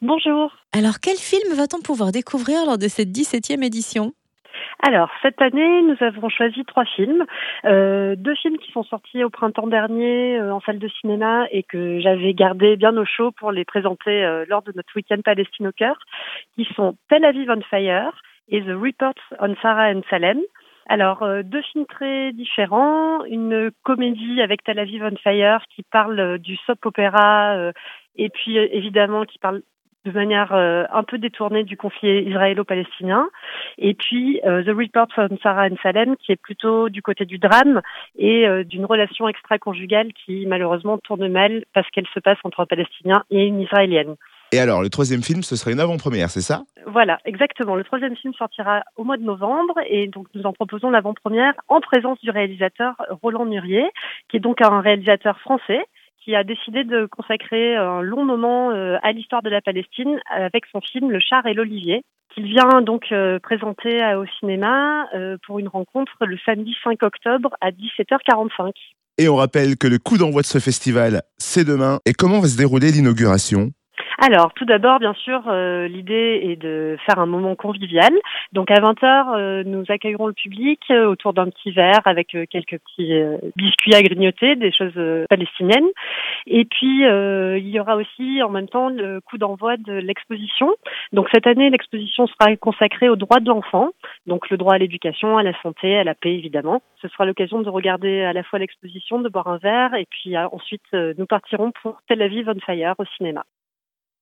Bonjour. Alors, quel film va-t-on pouvoir découvrir lors de cette 17e édition? Alors, cette année, nous avons choisi trois films. Euh, deux films qui sont sortis au printemps dernier euh, en salle de cinéma et que j'avais gardé bien au chaud pour les présenter euh, lors de notre week-end Palestine au cœur, qui sont Tel Aviv on Fire et The Reports on Sarah and Salem. Alors, deux films très différents. Une comédie avec Tel Aviv on Fire qui parle du soap opéra et puis évidemment qui parle de manière un peu détournée du conflit israélo-palestinien. Et puis The Report from Sarah and Salem qui est plutôt du côté du drame et d'une relation extra-conjugale qui malheureusement tourne mal parce qu'elle se passe entre un Palestinien et une Israélienne. Et alors, le troisième film, ce serait une avant-première, c'est ça? Voilà, exactement. Le troisième film sortira au mois de novembre et donc nous en proposons l'avant-première en présence du réalisateur Roland Murier, qui est donc un réalisateur français qui a décidé de consacrer un long moment euh, à l'histoire de la Palestine avec son film Le char et l'olivier, qu'il vient donc euh, présenter au cinéma euh, pour une rencontre le samedi 5 octobre à 17h45. Et on rappelle que le coup d'envoi de ce festival, c'est demain. Et comment va se dérouler l'inauguration? Alors, tout d'abord, bien sûr, euh, l'idée est de faire un moment convivial. Donc, à 20h, euh, nous accueillerons le public euh, autour d'un petit verre avec quelques petits biscuits à grignoter, des choses palestiniennes. Et puis, il y aura aussi en même temps le coup d'envoi de l'exposition. Donc, cette année, l'exposition sera consacrée aux droits de l'enfant, donc le droit à l'éducation, à la santé, à la paix, évidemment. Ce sera l'occasion de regarder à la fois l'exposition, de boire un verre, et puis ensuite, nous partirons pour Tel Aviv on Fire au cinéma.